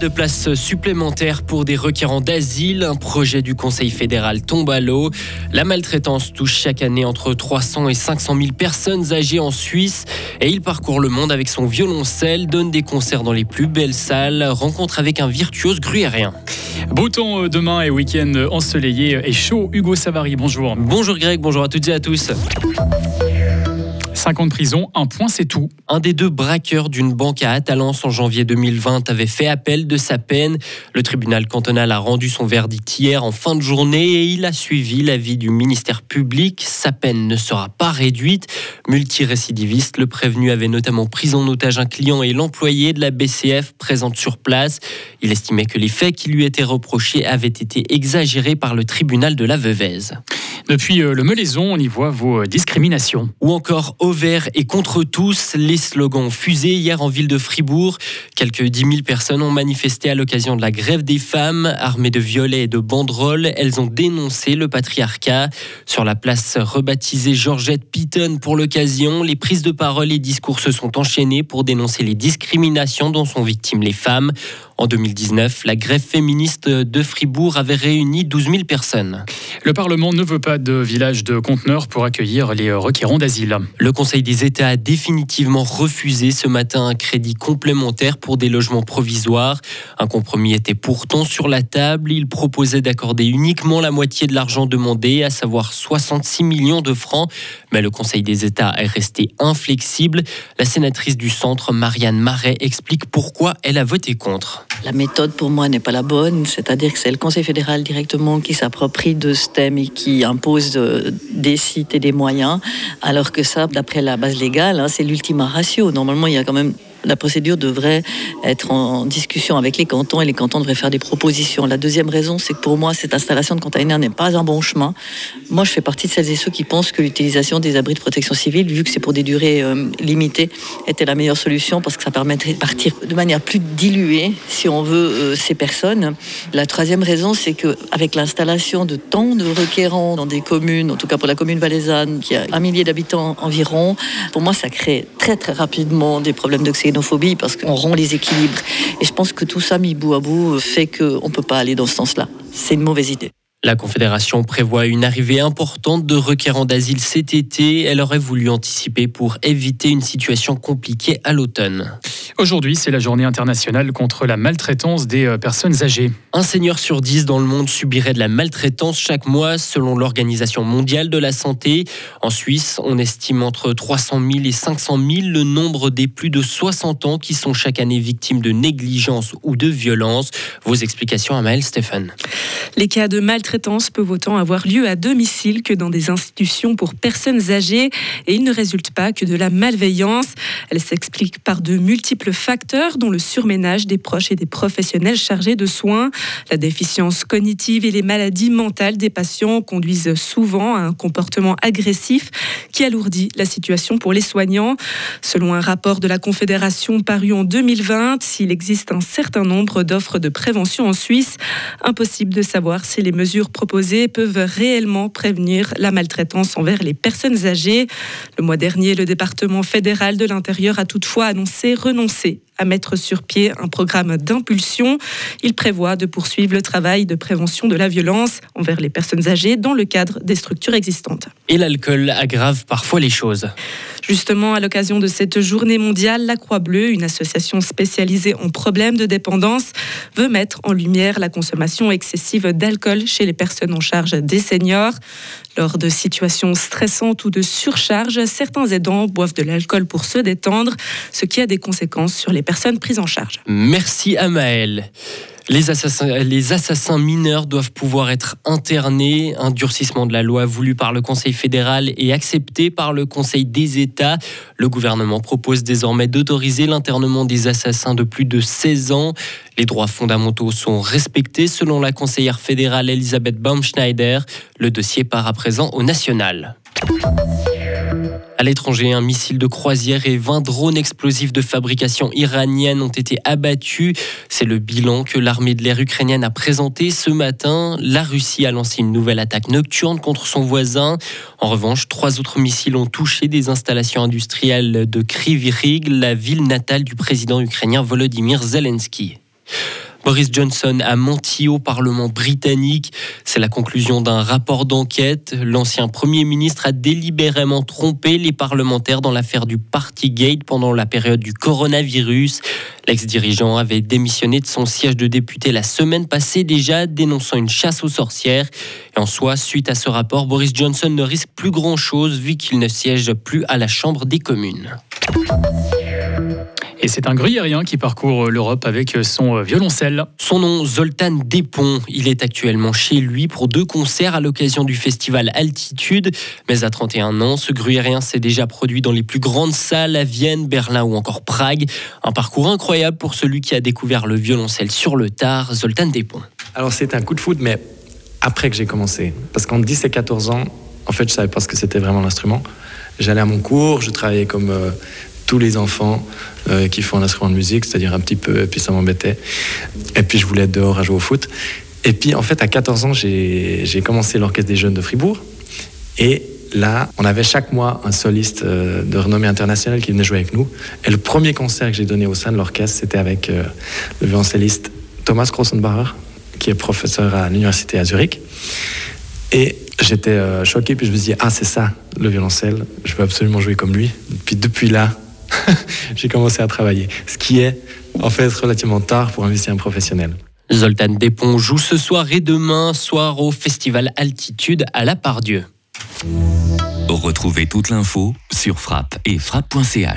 de place supplémentaire pour des requérants d'asile. Un projet du Conseil fédéral tombe à l'eau. La maltraitance touche chaque année entre 300 et 500 000 personnes âgées en Suisse. Et il parcourt le monde avec son violoncelle, donne des concerts dans les plus belles salles, rencontre avec un virtuose gruyérien. Beau temps euh, demain et week-end ensoleillé et chaud. Hugo Savary, bonjour. Bonjour Greg, bonjour à toutes et à tous. 5 ans de prison, un point c'est tout. Un des deux braqueurs d'une banque à Atalance en janvier 2020 avait fait appel de sa peine. Le tribunal cantonal a rendu son verdict hier en fin de journée et il a suivi l'avis du ministère public. Sa peine ne sera pas réduite. Multirécidiviste, le prévenu avait notamment pris en otage un client et l'employé de la BCF présente sur place. Il estimait que les faits qui lui étaient reprochés avaient été exagérés par le tribunal de la Veuvez. Depuis euh, le Melaison, on y voit vos euh, discriminations. Ou encore au vert et contre tous, les slogans ont fusé hier en ville de Fribourg. Quelques 10 000 personnes ont manifesté à l'occasion de la grève des femmes. Armées de violets et de banderoles, elles ont dénoncé le patriarcat. Sur la place rebaptisée Georgette Piton pour l'occasion, les prises de parole et discours se sont enchaînés pour dénoncer les discriminations dont sont victimes les femmes. En 2019, la grève féministe de Fribourg avait réuni 12 000 personnes. Le Parlement ne veut pas de village de conteneurs pour accueillir les requérants d'asile. Le Conseil des États a définitivement refusé ce matin un crédit complémentaire pour des logements provisoires. Un compromis était pourtant sur la table. Il proposait d'accorder uniquement la moitié de l'argent demandé, à savoir 66 millions de francs. Mais le Conseil des États est resté inflexible. La sénatrice du centre, Marianne Marais, explique pourquoi elle a voté contre. La méthode pour moi n'est pas la bonne, c'est-à-dire que c'est le Conseil fédéral directement qui s'approprie de ce thème et qui impose euh, des sites et des moyens, alors que ça, d'après la base légale, hein, c'est l'ultima ratio. Normalement, il y a quand même la procédure devrait être en discussion avec les cantons et les cantons devraient faire des propositions. La deuxième raison, c'est que pour moi, cette installation de containers n'est pas un bon chemin. Moi, je fais partie de celles et ceux qui pensent que l'utilisation des abris de protection civile, vu que c'est pour des durées euh, limitées, était la meilleure solution parce que ça permettrait de partir de manière plus diluée, si on veut, euh, ces personnes. La troisième raison, c'est qu'avec l'installation de tant de requérants dans des communes, en tout cas pour la commune valaisanne, qui a un millier d'habitants environ, pour moi, ça crée très très rapidement des problèmes d'oxygène parce qu'on rompt les équilibres. Et je pense que tout ça, mis bout à bout, fait qu'on ne peut pas aller dans ce sens-là. C'est une mauvaise idée. La Confédération prévoit une arrivée importante de requérants d'asile cet été. Elle aurait voulu anticiper pour éviter une situation compliquée à l'automne. Aujourd'hui, c'est la journée internationale contre la maltraitance des euh, personnes âgées. Un seigneur sur dix dans le monde subirait de la maltraitance chaque mois, selon l'Organisation mondiale de la santé. En Suisse, on estime entre 300 000 et 500 000 le nombre des plus de 60 ans qui sont chaque année victimes de négligence ou de violence. Vos explications à Maël Stéphane. Les cas de maltraitance peuvent autant avoir lieu à domicile que dans des institutions pour personnes âgées et il ne résulte pas que de la malveillance. Elle s'explique par de multiples facteurs dont le surménage des proches et des professionnels chargés de soins. La déficience cognitive et les maladies mentales des patients conduisent souvent à un comportement agressif qui alourdit la situation pour les soignants. Selon un rapport de la Confédération paru en 2020, s'il existe un certain nombre d'offres de prévention en Suisse, impossible de savoir si les mesures proposées peuvent réellement prévenir la maltraitance envers les personnes âgées. Le mois dernier, le département fédéral de l'Intérieur a toutefois annoncé renoncer à mettre sur pied un programme d'impulsion. Il prévoit de poursuivre le travail de prévention de la violence envers les personnes âgées dans le cadre des structures existantes. Et l'alcool aggrave parfois les choses. Justement, à l'occasion de cette journée mondiale, la Croix-Bleue, une association spécialisée en problèmes de dépendance, veut mettre en lumière la consommation excessive d'alcool chez les personnes en charge des seniors. Lors de situations stressantes ou de surcharge, certains aidants boivent de l'alcool pour se détendre, ce qui a des conséquences sur les personnes prises en charge. Merci Amael. Les assassins, mineurs doivent pouvoir être internés. Un durcissement de la loi voulu par le Conseil fédéral et accepté par le Conseil des États. Le gouvernement propose désormais d'autoriser l'internement des assassins de plus de 16 ans. Les droits fondamentaux sont respectés selon la conseillère fédérale Elisabeth Baumschneider. Le dossier part à présent au national. À l'étranger, un missile de croisière et 20 drones explosifs de fabrication iranienne ont été abattus. C'est le bilan que l'armée de l'air ukrainienne a présenté ce matin. La Russie a lancé une nouvelle attaque nocturne contre son voisin. En revanche, trois autres missiles ont touché des installations industrielles de Kryvyi la ville natale du président ukrainien Volodymyr Zelensky. Boris Johnson a menti au Parlement britannique. C'est la conclusion d'un rapport d'enquête. L'ancien Premier ministre a délibérément trompé les parlementaires dans l'affaire du Partygate pendant la période du coronavirus. L'ex-dirigeant avait démissionné de son siège de député la semaine passée déjà, dénonçant une chasse aux sorcières. Et en soi, suite à ce rapport, Boris Johnson ne risque plus grand-chose vu qu'il ne siège plus à la Chambre des communes. Et c'est un gruyérien qui parcourt l'Europe avec son violoncelle. Son nom, Zoltan Despont. Il est actuellement chez lui pour deux concerts à l'occasion du festival Altitude. Mais à 31 ans, ce gruyérien s'est déjà produit dans les plus grandes salles à Vienne, Berlin ou encore Prague. Un parcours incroyable pour celui qui a découvert le violoncelle sur le tard, Zoltan Despont. Alors c'est un coup de foudre, mais après que j'ai commencé. Parce qu'en 10 et 14 ans, en fait, je savais pas ce que c'était vraiment l'instrument. J'allais à mon cours, je travaillais comme euh, tous les enfants euh, qui font un instrument de musique, c'est-à-dire un petit peu, et puis ça m'embêtait. Et puis je voulais être dehors à jouer au foot. Et puis en fait, à 14 ans, j'ai commencé l'Orchestre des Jeunes de Fribourg. Et là, on avait chaque mois un soliste euh, de renommée internationale qui venait jouer avec nous. Et le premier concert que j'ai donné au sein de l'orchestre, c'était avec euh, le violoncelliste Thomas Grossenbacher, qui est professeur à l'université à Zurich. Et j'étais choqué, puis je me suis dit, ah c'est ça, le violoncelle, je veux absolument jouer comme lui. Puis depuis là, j'ai commencé à travailler. Ce qui est en fait relativement tard pour un musicien professionnel. Zoltan Despont joue ce soir et demain soir au festival Altitude à La Pardieu. Retrouvez toute l'info sur frappe et frappe.ch.